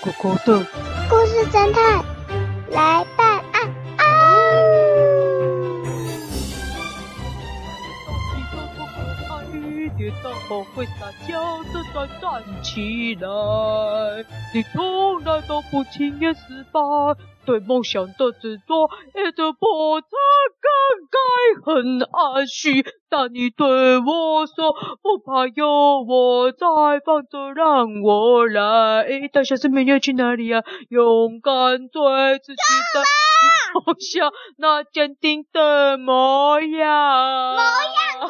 狗狗的故事侦探来办案。啊！跌倒后会撒娇的站站起来，你从来都不轻言失败，对梦想的执着，一直不曾更改，很安虚。但你对我说，不怕有我在，放着让我来。大小师妹你要去哪里呀？勇敢追自己的梦想，那坚定的模样。模样，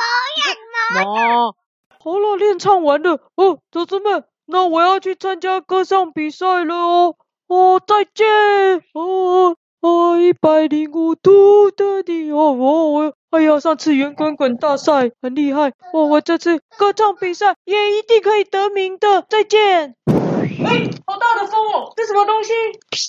模样，模样。好了，练唱完了哦，同志们，那我要去参加歌唱比赛了哦，哦，再见哦，哦，一百零五度的你哦，哦，哎呀，上次圆滚滚大赛很厉害，哦，我这次歌唱比赛也一定可以得名的，再见。哎，好大的风哦，这什么东西？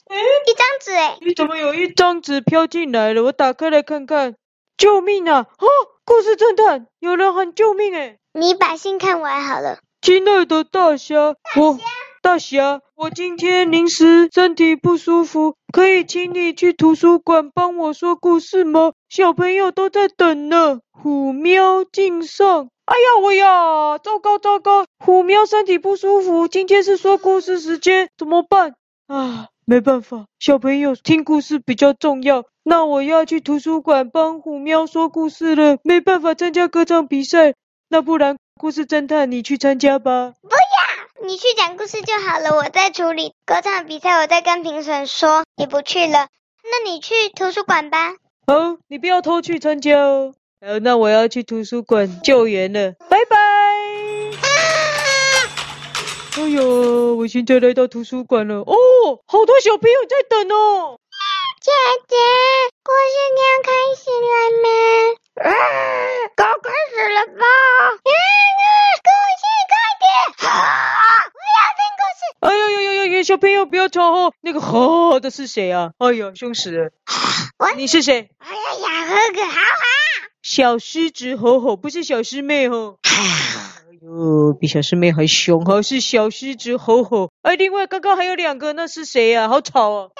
哎，一张纸哎，你怎么有一张纸飘进来了？我打开来看看，救命啊！哦，故事侦探，有人喊救命哎。你把信看完好了。亲爱的大侠，我大侠，我今天临时身体不舒服，可以请你去图书馆帮我说故事吗？小朋友都在等呢。虎喵敬上。哎呀喂呀，糟糕糟糕，虎喵身体不舒服，今天是说故事时间，怎么办？啊，没办法，小朋友听故事比较重要。那我要去图书馆帮虎喵说故事了，没办法参加歌唱比赛。那不然，故事侦探你去参加吧。你去讲故事就好了，我在处理歌唱比赛，我在跟评审说你不去了。那你去图书馆吧。好，你不要偷去参加哦。好，那我要去图书馆救援了，拜拜。啊、哎呦，我现在来到图书馆了。哦，好多小朋友在等哦。姐姐，故事你要开始了吗？啊，刚开始了吧？啊啊，故事快点！啊。哎呦呦呦呦，小朋友不要吵哦。那个吼的是谁啊？哎呦，凶死了！我你是谁？哎呀呀，哥哥好好。小狮子吼吼，不是小师妹吼。哎呦，比小师妹还凶哈，是小狮子吼吼。哎，另外刚刚还有两个，那是谁啊？好吵哦。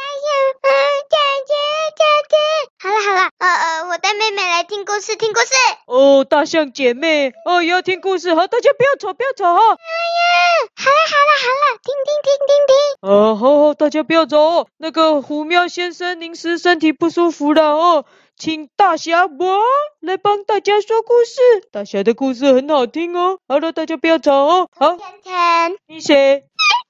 嗯，姐姐，姐姐，好了好了，呃呃，我带妹妹来听故事，听故事。哦，大象姐妹，哦，也要听故事，好，大家不要吵，不要吵哈。哎呀，好了好了好了。哦，好好，大家不要走哦。那个虎喵先生临时身体不舒服了哦，请大侠我来帮大家说故事。大侠的故事很好听哦。好了，大家不要吵哦。好，甜甜，你谁？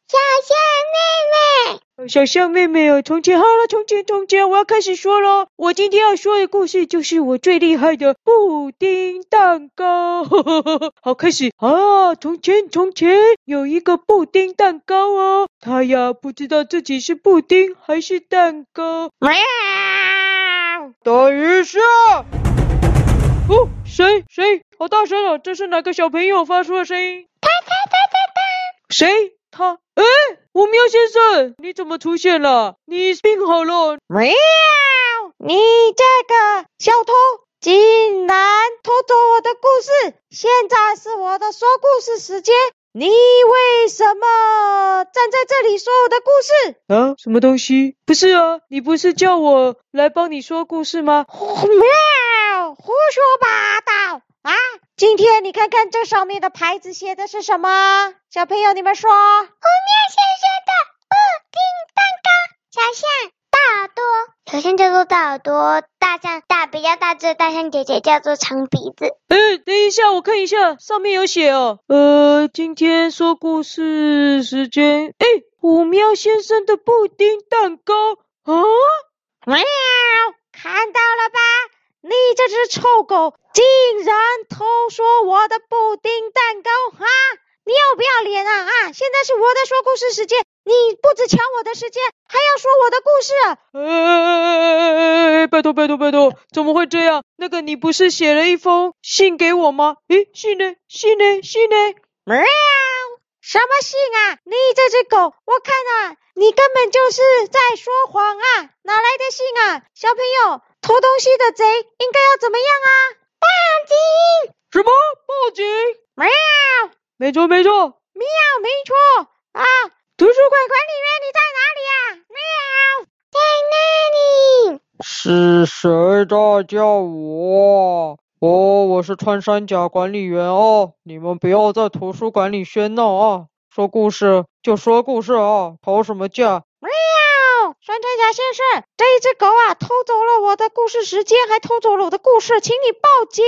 小象妹妹，小象妹妹哦，从前好了，从前从前，我要开始说喽。我今天要说的故事就是我最厉害的布丁蛋糕。呵呵呵，好，开始啊！从前从前有一个布丁蛋糕哦，他呀不知道自己是布丁还是蛋糕。喵！等一下！哦，谁谁？好大声哦！这是哪个小朋友发出的声音？他他他他他，谁？他，哎，我喵先生，你怎么出现了？你病好了？喵！你这个小偷，竟然偷走我的故事！现在是我的说故事时间，你为什么站在这里说我的故事？啊，什么东西？不是啊，你不是叫我来帮你说故事吗？喵！胡说八道！啊！今天你看看这上面的牌子写的是什么？小朋友，你们说。虎喵先生的布丁蛋糕，小象大耳朵，小象叫做大耳朵，大象大比较大只的，大象姐姐叫做长鼻子。哎，等一下，我看一下，上面有写哦。呃，今天说故事时间，哎，虎喵先生的布丁蛋糕啊！喵，这只臭狗，竟然偷说我的布丁蛋糕啊！你要不要脸啊啊！现在是我的说故事时间，你不止抢我的时间，还要说我的故事啊！哎，拜托拜托拜托，怎么会这样？那个你不是写了一封信给我吗？诶，信呢？信呢？信呢？喵！什么信啊？你这只狗，我看啊，你根本就是在说谎啊！哪来的信啊？小朋友。偷东西的贼应该要怎么样啊？报警！什么？报警？喵！没错，没错，喵，没错啊！图书馆管理员，你在哪里呀、啊？喵，在那里。是谁在叫我？哦，我是穿山甲管理员哦，你们不要在图书馆里喧闹啊！说故事就说故事啊，吵什么架？喵。穿山甲先生，这一只狗啊，偷走了我的故事时间，还偷走了我的故事，请你报警。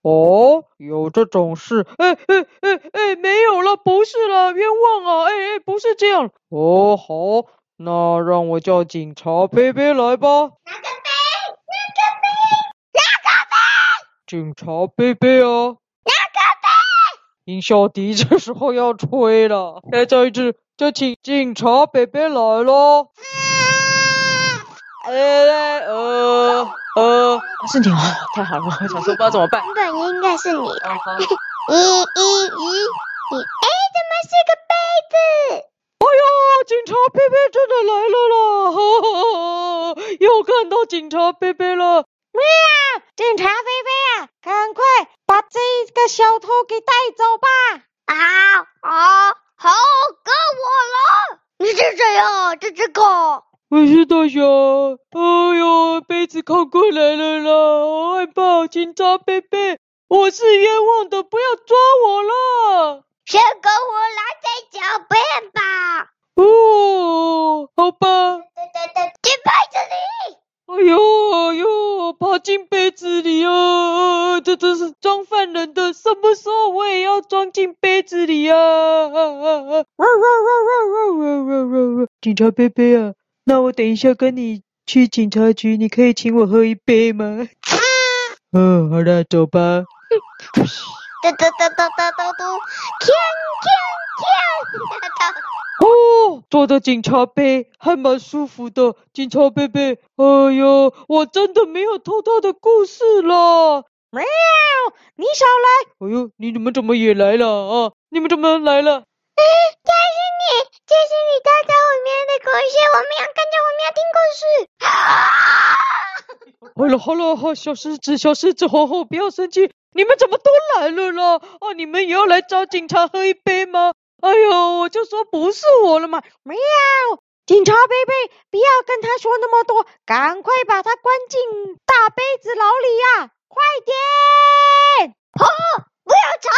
哦，有这种事？哎哎哎哎，没有了，不是了，冤枉啊！哎哎，不是这样。哦，好，那让我叫警察贝贝来吧。哪个贝？哪个贝？哪个贝？警察贝贝啊。哪个贝？音效笛这时候要吹了。哎，再一只，就请警察贝贝来咯。哎哎呃呃，是你哦？太好了，我想说不知道怎么办。对，应该是你。咦咦咦咦！哎，怎么是个杯子？哎呀，警察贝贝真的来了啦！哈哈哈，又看到警察贝贝了。喵！警察贝贝啊，赶快把这个小偷给带走吧！啊啊，好，该我了。你是谁呀？这只狗。我是大侠，哎呦，杯子靠过来了啦，好害怕！警察贝贝，我是冤枉的，不要抓我啦。先跟我来再狡辩吧。哦，好吧。进杯子里。哎呦哎呦，爬进杯子里啊！这真是装犯人的，什么时候我也要装进杯子里啊！警察贝贝啊！那我等一下跟你去警察局，你可以请我喝一杯吗？嗯，好的，走吧。嘟嘟嘟嘟嘟嘟嘟，锵锵锵！哦，坐的警察杯还蛮舒服的。警察贝贝，哎呦，我真的没有偷他的故事啦。喵，你少来！哎呦，你们怎么也来了啊？你们怎么来了？哎，但是你，这是你偷走我们的故事，我们要跟着我们要听故事。好了好了，好，小狮子小狮子，吼吼，不要生气。你们怎么都来了啦？啊，你们也要来找警察喝一杯吗？哎呦，我就说不是我了嘛。喵，警察贝贝，不要跟他说那么多，赶快把他关进大杯子牢里呀，啊！快点！哦，不要吵。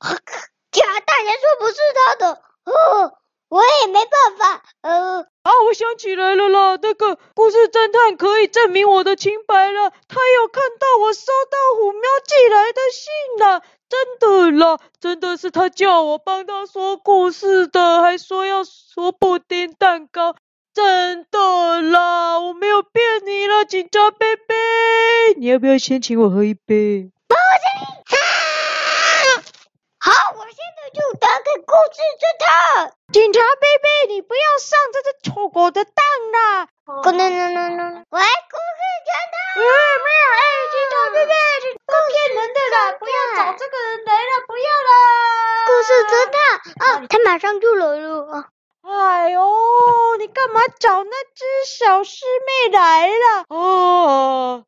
假大人说不是他的，哦，我也没办法，呃，啊，我想起来了啦，那个故事侦探可以证明我的清白了，他有看到我收到虎喵寄来的信了，真的啦，真的是他叫我帮他说故事的，还说要说布丁蛋糕，真的啦，我没有骗你了，警察贝贝，你要不要先请我喝一杯？不行，好，我就打给故事侦探。警察贝贝，你不要上这只臭狗的当啦！喂，故事侦探。喂，没有，哎，警察贝贝，你都骗人的啦！不要找这个人来了，不要啦！故事侦探，啊，他马上就来了。哎呦，你干嘛找那只小师妹来了？哦，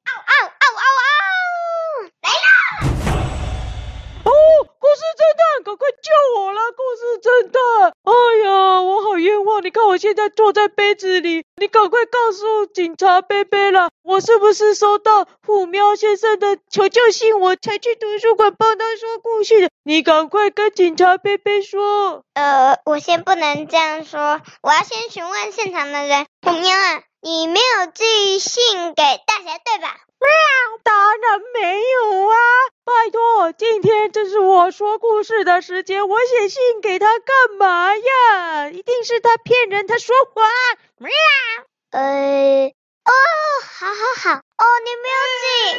我现在坐在杯子里，你赶快告诉警察贝贝了，我是不是收到虎喵先生的求救信，我才去图书馆帮他说故事的？你赶快跟警察贝贝说。呃，我先不能这样说，我要先询问现场的人。虎喵啊，你没有寄信给大侠对吧？喵，当然没有啊！拜托，今天这是我说故事的时间，我写信给他干嘛呀？一定是他骗人，他说谎。喵，呃，哦，好好好，哦，你没有寄。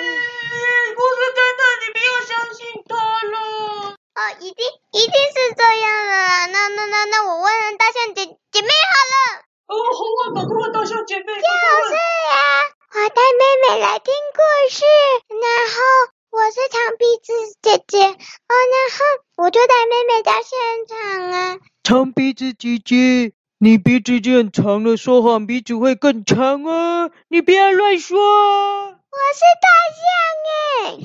故事真的，你不要相信他了。哦，一定一定是这样的。那那那那，我问问大象姐姐妹好了。哦，好啊，赶快问大象姐妹。就是呀。我带妹妹来听故事，然后我是长鼻子姐姐，哦，然后我就带妹妹到现场啊。长鼻子姐姐，你鼻子已经很长了，说谎鼻子会更长啊！你不要乱说。我是大象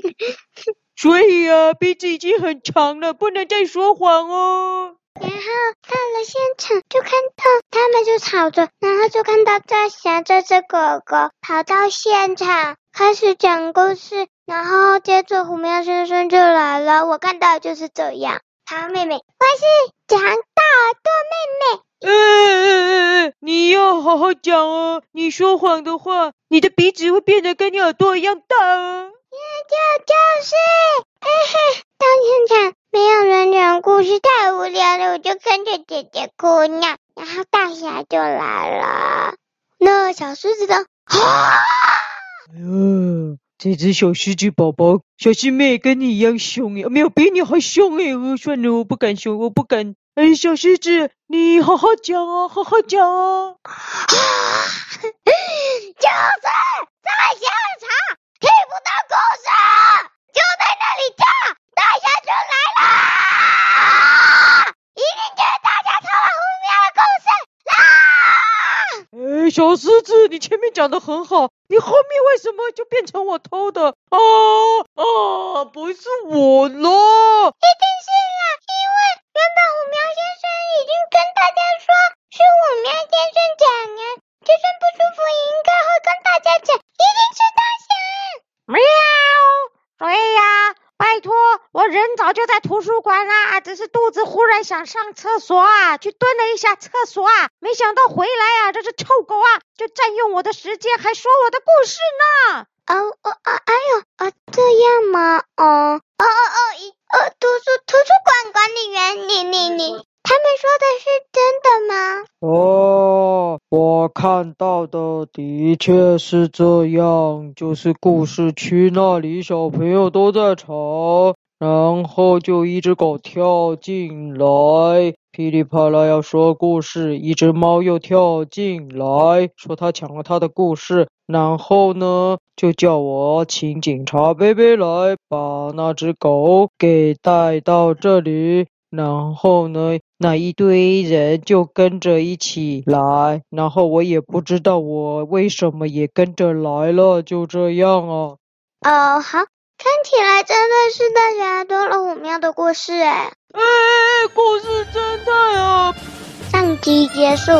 耶。所以啊，鼻子已经很长了，不能再说谎哦。然后到了现场，就看到他们就吵着，然后就看到大侠这只狗狗跑到现场开始讲故事，然后接着虎喵先生就来了。我看到就是这样。好，妹妹，我是长大耳朵妹妹。嗯嗯嗯嗯，你要好好讲哦！你说谎的话，你的鼻子会变得跟你耳朵一样大哦。就就是，嘿嘿，到现场没有人讲故事，太无聊了，我就跟着姐姐哭闹，然后大侠就来了，那小狮子的，啊！哎呦，这只小狮子宝宝，小师妹跟你一样凶耶，没有比你还凶哎！哦，算了，我不敢凶，我不敢。哎，小狮子，你好好讲哦，好好讲哦。啊！就是在现场。听不到故事，就在那里叫，大侠就来了，一定就是大家偷了虎喵的故事啦！哎，小狮子，你前面讲的很好，你后面为什么就变成我偷的？啊啊，不是我咯？一定是啦，因为原本虎喵先生已经跟大家说是虎喵先生讲啊，就算不舒服应该会跟大家讲，一定是大侠。喵，我就在图书馆啦，只是肚子忽然想上厕所啊，去蹲了一下厕所啊，没想到回来啊，这只臭狗啊，就占用我的时间，还说我的故事呢。哦哦哦，哎呦，啊这样吗？哦哦哦哦，一呃图书图书馆管理员，你你你。他们说的是真的吗？哦，我看到的的确是这样，就是故事区那里小朋友都在吵，然后就一只狗跳进来，噼里啪啦要说故事，一只猫又跳进来，说他抢了他的故事，然后呢，就叫我请警察贝贝来把那只狗给带到这里。然后呢，那一堆人就跟着一起来，然后我也不知道我为什么也跟着来了，就这样啊。哦，好，看起来真的是大家多了虎喵的故事哎。哎，故事侦探啊！上集结束。